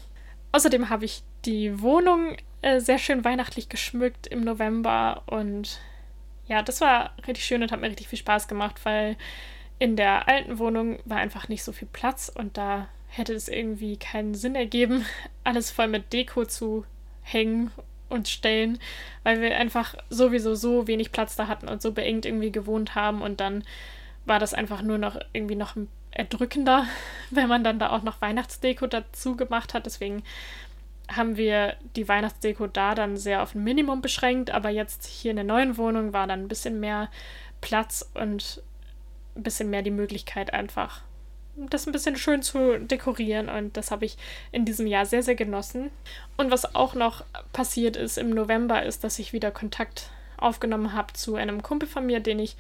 Speaker 1: Außerdem habe ich die Wohnung äh, sehr schön weihnachtlich geschmückt im November und ja, das war richtig schön und hat mir richtig viel Spaß gemacht, weil in der alten Wohnung war einfach nicht so viel Platz und da hätte es irgendwie keinen Sinn ergeben, [laughs] alles voll mit Deko zu hängen und stellen, weil wir einfach sowieso so wenig Platz da hatten und so beengt irgendwie gewohnt haben und dann war das einfach nur noch irgendwie noch erdrückender, [laughs] wenn man dann da auch noch Weihnachtsdeko dazu gemacht hat. Deswegen haben wir die Weihnachtsdeko da dann sehr auf ein Minimum beschränkt, aber jetzt hier in der neuen Wohnung war dann ein bisschen mehr Platz und ein bisschen mehr die Möglichkeit, einfach das ein bisschen schön zu dekorieren. Und das habe ich in diesem Jahr sehr, sehr genossen. Und was auch noch passiert ist im November, ist, dass ich wieder Kontakt aufgenommen habe zu einem Kumpel von mir, den ich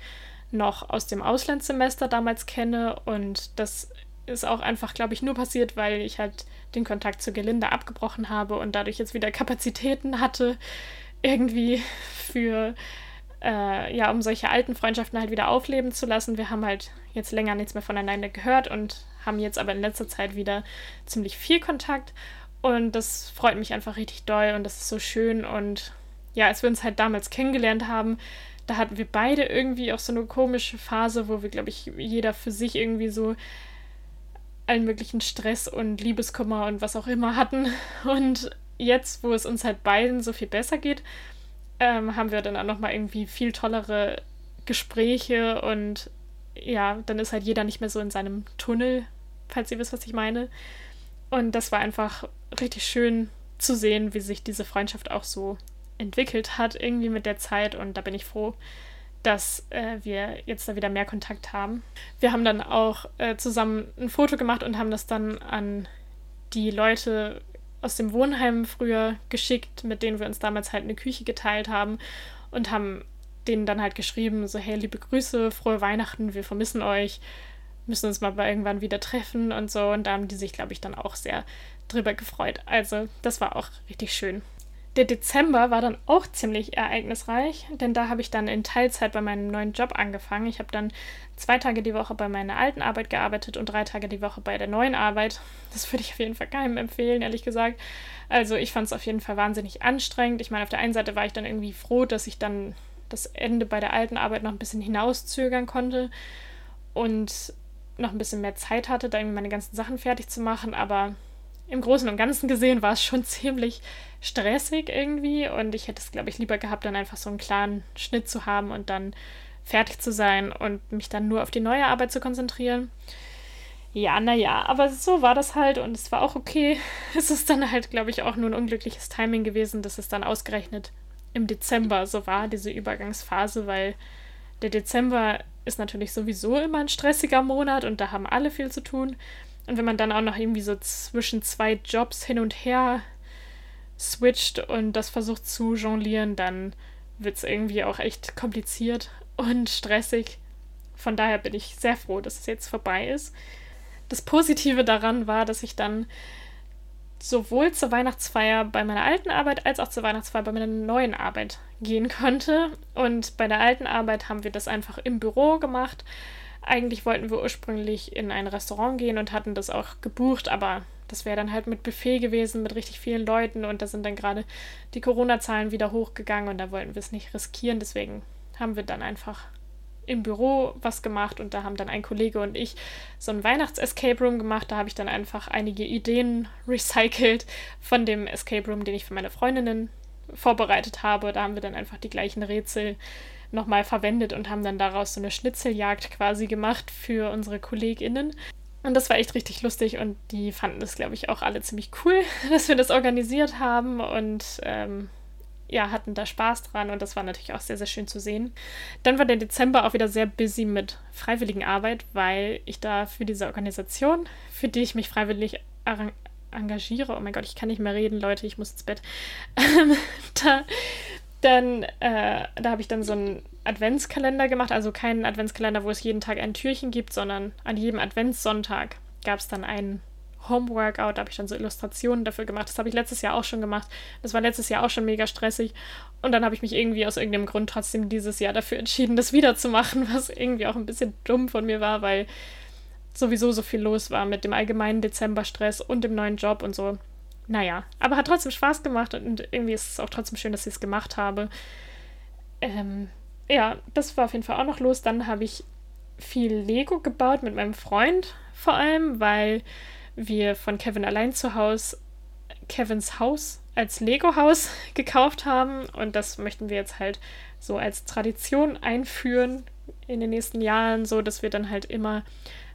Speaker 1: noch aus dem Auslandssemester damals kenne. Und das ist auch einfach, glaube ich, nur passiert, weil ich halt den Kontakt zu Gelinde abgebrochen habe und dadurch jetzt wieder Kapazitäten hatte, irgendwie für äh, ja, um solche alten Freundschaften halt wieder aufleben zu lassen. Wir haben halt jetzt länger nichts mehr voneinander gehört und haben jetzt aber in letzter Zeit wieder ziemlich viel Kontakt. Und das freut mich einfach richtig doll und das ist so schön. Und ja, als wir uns halt damals kennengelernt haben, da hatten wir beide irgendwie auch so eine komische Phase, wo wir, glaube ich, jeder für sich irgendwie so allen möglichen Stress und Liebeskummer und was auch immer hatten. Und jetzt, wo es uns halt beiden so viel besser geht, ähm, haben wir dann auch nochmal irgendwie viel tollere Gespräche und ja, dann ist halt jeder nicht mehr so in seinem Tunnel, falls ihr wisst, was ich meine. Und das war einfach richtig schön zu sehen, wie sich diese Freundschaft auch so entwickelt hat, irgendwie mit der Zeit. Und da bin ich froh, dass äh, wir jetzt da wieder mehr Kontakt haben. Wir haben dann auch äh, zusammen ein Foto gemacht und haben das dann an die Leute aus dem Wohnheim früher geschickt, mit denen wir uns damals halt eine Küche geteilt haben und haben denen dann halt geschrieben, so hey, liebe Grüße, frohe Weihnachten, wir vermissen euch, müssen uns mal irgendwann wieder treffen und so. Und da haben die sich, glaube ich, dann auch sehr drüber gefreut. Also das war auch richtig schön. Der Dezember war dann auch ziemlich ereignisreich, denn da habe ich dann in Teilzeit bei meinem neuen Job angefangen. Ich habe dann zwei Tage die Woche bei meiner alten Arbeit gearbeitet und drei Tage die Woche bei der neuen Arbeit. Das würde ich auf jeden Fall keinem empfehlen, ehrlich gesagt. Also ich fand es auf jeden Fall wahnsinnig anstrengend. Ich meine, auf der einen Seite war ich dann irgendwie froh, dass ich dann das Ende bei der alten Arbeit noch ein bisschen hinauszögern konnte und noch ein bisschen mehr Zeit hatte, da irgendwie meine ganzen Sachen fertig zu machen, aber im Großen und Ganzen gesehen war es schon ziemlich stressig irgendwie und ich hätte es, glaube ich, lieber gehabt, dann einfach so einen klaren Schnitt zu haben und dann fertig zu sein und mich dann nur auf die neue Arbeit zu konzentrieren. Ja, naja, aber so war das halt und es war auch okay. [laughs] Es ist dann halt, glaube ich, auch nur ein unglückliches Timing gewesen, dass es dann ausgerechnet im Dezember so war, diese Übergangsphase, weil der Dezember ist natürlich sowieso immer ein stressiger Monat und da haben alle viel zu tun. Und wenn man dann auch noch irgendwie so zwischen zwei Jobs hin und her switcht und das versucht zu jonglieren, dann wird es irgendwie auch echt kompliziert und stressig. Von daher bin ich sehr froh, dass es jetzt vorbei ist. Das Positive daran war, dass ich dann sowohl zur Weihnachtsfeier bei meiner alten Arbeit als auch zur Weihnachtsfeier bei meiner neuen Arbeit gehen konnte. Und bei der alten Arbeit haben wir das einfach im Büro gemacht. Eigentlich wollten wir ursprünglich in ein Restaurant gehen und hatten das auch gebucht, aber das wäre dann halt mit Buffet gewesen, mit richtig vielen Leuten und da sind dann gerade die Corona-Zahlen wieder hochgegangen und da wollten wir es nicht riskieren. Deswegen haben wir dann einfach im Büro was gemacht und da haben dann ein Kollege und ich so ein Weihnachts-Escape Room gemacht. Da habe ich dann einfach einige Ideen [laughs] recycelt von dem Escape Room, den ich für meine Freundinnen vorbereitet habe. Da haben wir dann einfach die gleichen Rätsel nochmal verwendet und haben dann daraus so eine Schnitzeljagd quasi gemacht für unsere KollegInnen. Und das war echt richtig lustig und die fanden das, glaube ich, auch alle ziemlich cool, [laughs] dass wir das organisiert haben und ähm, ja, hatten da Spaß dran und das war natürlich auch sehr, sehr schön zu sehen. Dann war der Dezember auch wieder sehr busy mit freiwilligen Arbeit, weil ich da für diese Organisation, für die ich mich freiwillig engagiere, oh mein Gott, ich kann nicht mehr reden, Leute, ich muss ins Bett. [laughs] da, dann, äh, da habe ich dann so einen Adventskalender gemacht, also keinen Adventskalender, wo es jeden Tag ein Türchen gibt, sondern an jedem Adventssonntag gab es dann einen Homeworkout, da habe ich dann so Illustrationen dafür gemacht. Das habe ich letztes Jahr auch schon gemacht. Das war letztes Jahr auch schon mega stressig. Und dann habe ich mich irgendwie aus irgendeinem Grund trotzdem dieses Jahr dafür entschieden, das wiederzumachen, was irgendwie auch ein bisschen dumm von mir war, weil sowieso so viel los war mit dem allgemeinen Dezemberstress und dem neuen Job und so. Naja, aber hat trotzdem Spaß gemacht und irgendwie ist es auch trotzdem schön, dass ich es gemacht habe. Ähm, ja, das war auf jeden Fall auch noch los. Dann habe ich viel Lego gebaut mit meinem Freund vor allem, weil wir von Kevin allein zu Hause Kevins Haus als Lego-Haus [laughs] gekauft haben. Und das möchten wir jetzt halt so als Tradition einführen in den nächsten Jahren, so dass wir dann halt immer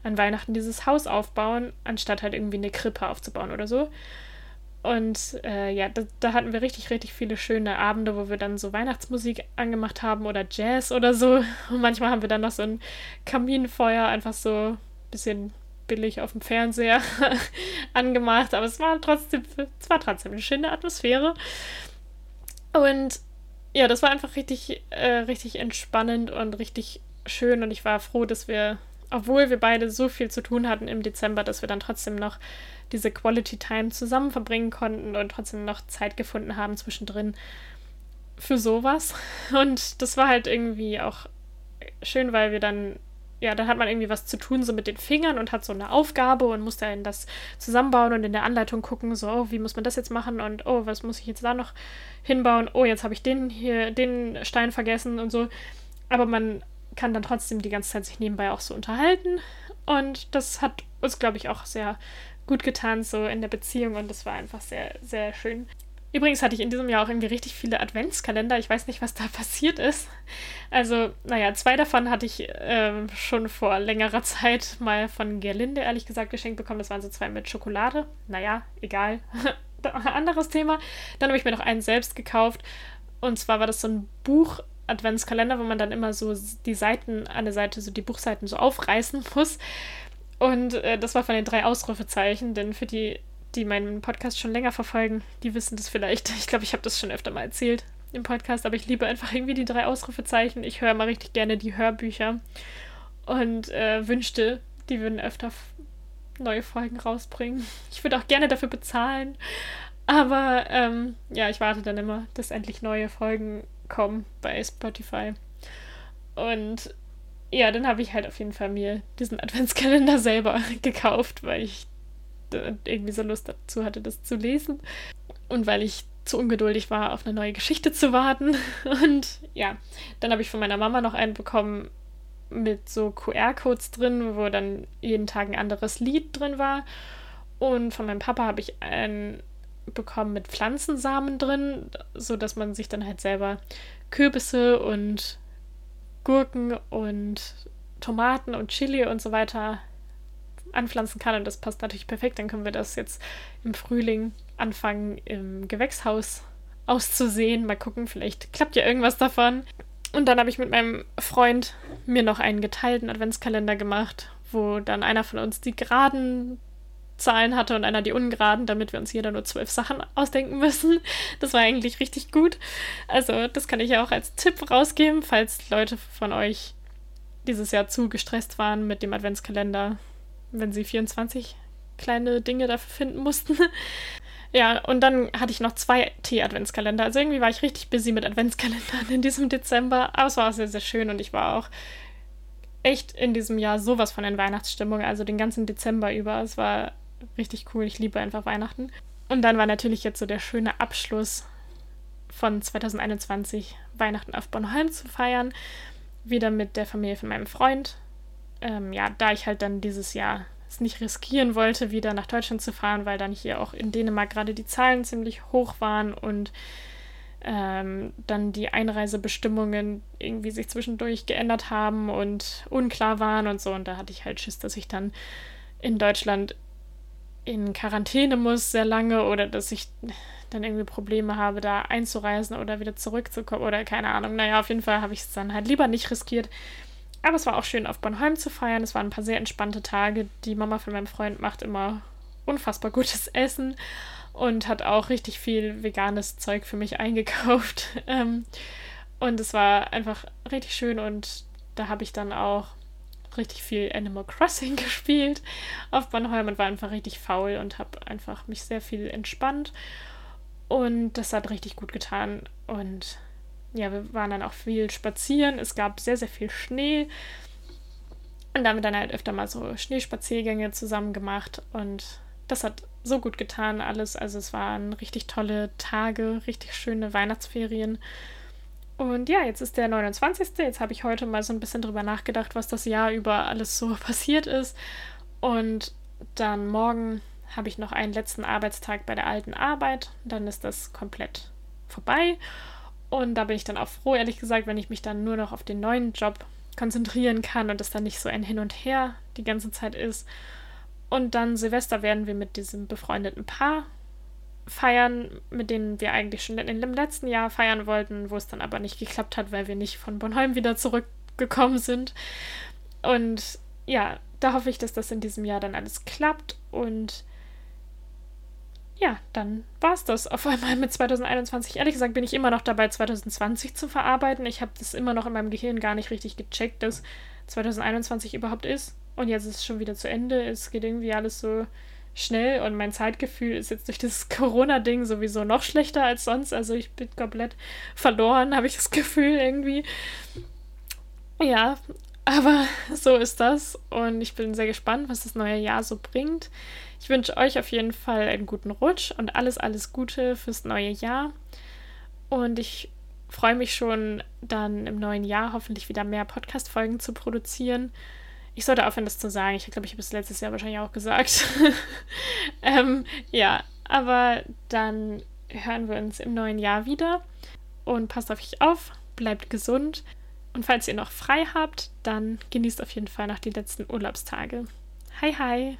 Speaker 1: an Weihnachten dieses Haus aufbauen, anstatt halt irgendwie eine Krippe aufzubauen oder so. Und äh, ja, da, da, hatten wir richtig, richtig viele schöne Abende, wo wir dann so Weihnachtsmusik angemacht haben oder Jazz oder so. Und manchmal haben wir dann noch so ein Kaminfeuer, einfach so ein bisschen billig auf dem Fernseher [laughs] angemacht, aber es war trotzdem, es war trotzdem eine schöne Atmosphäre. Und ja, das war einfach richtig, äh, richtig entspannend und richtig schön und ich war froh, dass wir, obwohl wir beide so viel zu tun hatten im Dezember, dass wir dann trotzdem noch diese Quality Time zusammen verbringen konnten und trotzdem noch Zeit gefunden haben zwischendrin für sowas. Und das war halt irgendwie auch schön, weil wir dann ja, dann hat man irgendwie was zu tun, so mit den Fingern und hat so eine Aufgabe und muss dann das zusammenbauen und in der Anleitung gucken, so, oh, wie muss man das jetzt machen und oh, was muss ich jetzt da noch hinbauen? Oh, jetzt habe ich den hier, den Stein vergessen und so. Aber man kann dann trotzdem die ganze Zeit sich nebenbei auch so unterhalten. Und das hat uns, glaube ich, auch sehr gut getan, so in der Beziehung. Und das war einfach sehr, sehr schön. Übrigens hatte ich in diesem Jahr auch irgendwie richtig viele Adventskalender. Ich weiß nicht, was da [laughs] passiert ist. Also, naja, zwei davon hatte ich äh, schon vor längerer Zeit mal von Gerlinde, ehrlich gesagt, geschenkt bekommen. Das waren so zwei mit Schokolade. Naja, egal. [laughs] Anderes Thema. Dann habe ich mir noch einen selbst gekauft. Und zwar war das so ein Buch Adventskalender, wo man dann immer so die Seiten an der Seite, so die Buchseiten so aufreißen [laughs] muss. Und äh, das war von den drei Ausrufezeichen, denn für die, die meinen Podcast schon länger verfolgen, die wissen das vielleicht. Ich glaube, ich habe das schon öfter mal erzählt im Podcast, aber ich liebe einfach irgendwie die drei Ausrufezeichen. Ich höre mal richtig gerne die Hörbücher und äh, wünschte, die würden öfter neue Folgen rausbringen. Ich würde auch gerne dafür bezahlen. Aber ähm, ja, ich warte dann immer, dass endlich neue Folgen kommen bei Spotify. Und ja, dann habe ich halt auf jeden Fall mir diesen [laughs] Adventskalender selber [laughs] gekauft, weil ich irgendwie so Lust dazu hatte, das zu lesen. Und weil ich zu ungeduldig war, auf eine neue Geschichte zu warten. [laughs] Und ja, dann habe ich von meiner Mama noch einen bekommen mit so QR-Codes drin, wo dann jeden Tag ein anderes Lied drin war. Und von meinem Papa habe ich einen bekommen mit Pflanzensamen drin, sodass man sich dann halt selber Kürbisse und Gurken und Tomaten und Chili und so weiter anpflanzen kann. Und das passt natürlich perfekt. Dann können wir das jetzt im Frühling anfangen, im Gewächshaus auszusehen. Mal gucken, vielleicht klappt ja irgendwas davon. Und dann habe ich mit meinem Freund mir noch einen geteilten Adventskalender gemacht, wo dann einer von uns die geraden Zahlen hatte und einer die ungeraden, damit wir uns jeder nur zwölf Sachen ausdenken müssen. Das war eigentlich richtig gut. Also, das kann ich ja auch als Tipp rausgeben, falls Leute von euch dieses Jahr zu gestresst waren mit dem Adventskalender, wenn sie 24 kleine Dinge dafür finden mussten. [laughs] Ja, und dann hatte ich noch zwei Tee-Adventskalender. Also irgendwie war ich richtig busy mit Adventskalendern in diesem Dezember. Aber es war auch sehr, sehr schön und ich war auch echt in diesem Jahr sowas von in Weihnachtsstimmung, also den ganzen Dezember über. Es war richtig cool. Ich liebe einfach Weihnachten. Und dann war natürlich jetzt so der schöne Abschluss von 2021, Weihnachten auf Bornholm zu feiern. Wieder mit der Familie von meinem Freund. Ähm, ja, da ich halt dann dieses Jahr es nicht riskieren wollte, wieder nach Deutschland zu fahren, weil dann hier auch in Dänemark gerade die Zahlen ziemlich hoch waren und ähm, dann die Einreisebestimmungen irgendwie sich zwischendurch geändert haben und unklar waren und so. Und da hatte ich halt Schiss, dass ich dann in Deutschland in Quarantäne muss sehr lange oder dass ich dann irgendwie Probleme habe, da einzureisen oder wieder zurückzukommen oder keine Ahnung. Naja, auf jeden Fall habe ich es dann halt lieber nicht riskiert. Aber es war auch schön, auf Bornholm zu feiern. Es waren ein paar sehr entspannte Tage. Die Mama von meinem Freund macht immer unfassbar gutes [laughs] Essen und hat auch richtig viel veganes Zeug für mich eingekauft. [laughs] Ähm, und es war einfach richtig schön und da habe ich dann auch richtig viel Animal Crossing [laughs] gespielt auf Bornholm und war einfach richtig faul und habe einfach mich sehr viel entspannt. Und das hat richtig gut getan. Und ja, wir waren dann auch viel spazieren. Es gab sehr, sehr viel Schnee. Und damit dann halt öfter mal so Schneespaziergänge zusammen gemacht. Und das hat so gut getan, alles. Also es waren richtig tolle Tage, richtig schöne Weihnachtsferien. Und ja, jetzt ist der 29. Jetzt habe ich heute mal so ein bisschen drüber nachgedacht, was das Jahr über alles so [laughs] passiert ist. Und dann morgen habe ich noch einen letzten Arbeitstag bei der alten Arbeit. Dann ist das komplett vorbei. Und da bin ich dann auch froh, ehrlich gesagt, wenn ich mich dann nur noch auf den neuen Job konzentrieren kann und es dann nicht so ein Hin und Her die ganze Zeit ist. Und dann Silvester werden wir mit diesem befreundeten Paar feiern, mit denen wir eigentlich schon im letzten Jahr feiern wollten, wo es dann aber nicht geklappt hat, weil wir nicht von Bornholm wieder zurückgekommen sind. Und ja, da hoffe ich, dass das in diesem Jahr dann alles klappt und ja, dann war es das auf einmal mit 2021. Ehrlich gesagt bin ich immer noch dabei, 2020 zu verarbeiten. Ich habe das immer noch in meinem Gehirn gar nicht richtig gecheckt, dass 2021 überhaupt ist. Und jetzt ist es schon wieder zu Ende. Es geht irgendwie alles so schnell und mein Zeitgefühl ist jetzt durch dieses [laughs] Corona-Ding sowieso noch schlechter als sonst. Also ich bin komplett verloren, habe ich das Gefühl irgendwie. Ja, Aber [laughs] so ist das und ich bin sehr gespannt, was das neue Jahr so bringt. Ich wünsche euch auf jeden Fall einen guten Rutsch und alles, alles Gute fürs neue Jahr. Und ich freue mich schon, dann im neuen Jahr hoffentlich wieder mehr Podcast-Folgen zu produzieren. Ich sollte aufhören, das zu sagen. Ich glaube, ich habe es letztes Jahr wahrscheinlich auch gesagt. [laughs] ähm, ja, aber dann hören wir uns im neuen Jahr wieder. Und passt auf euch auf, bleibt gesund. Und falls ihr noch frei habt, dann genießt auf jeden Fall noch die letzten Urlaubstage. Hi, hi!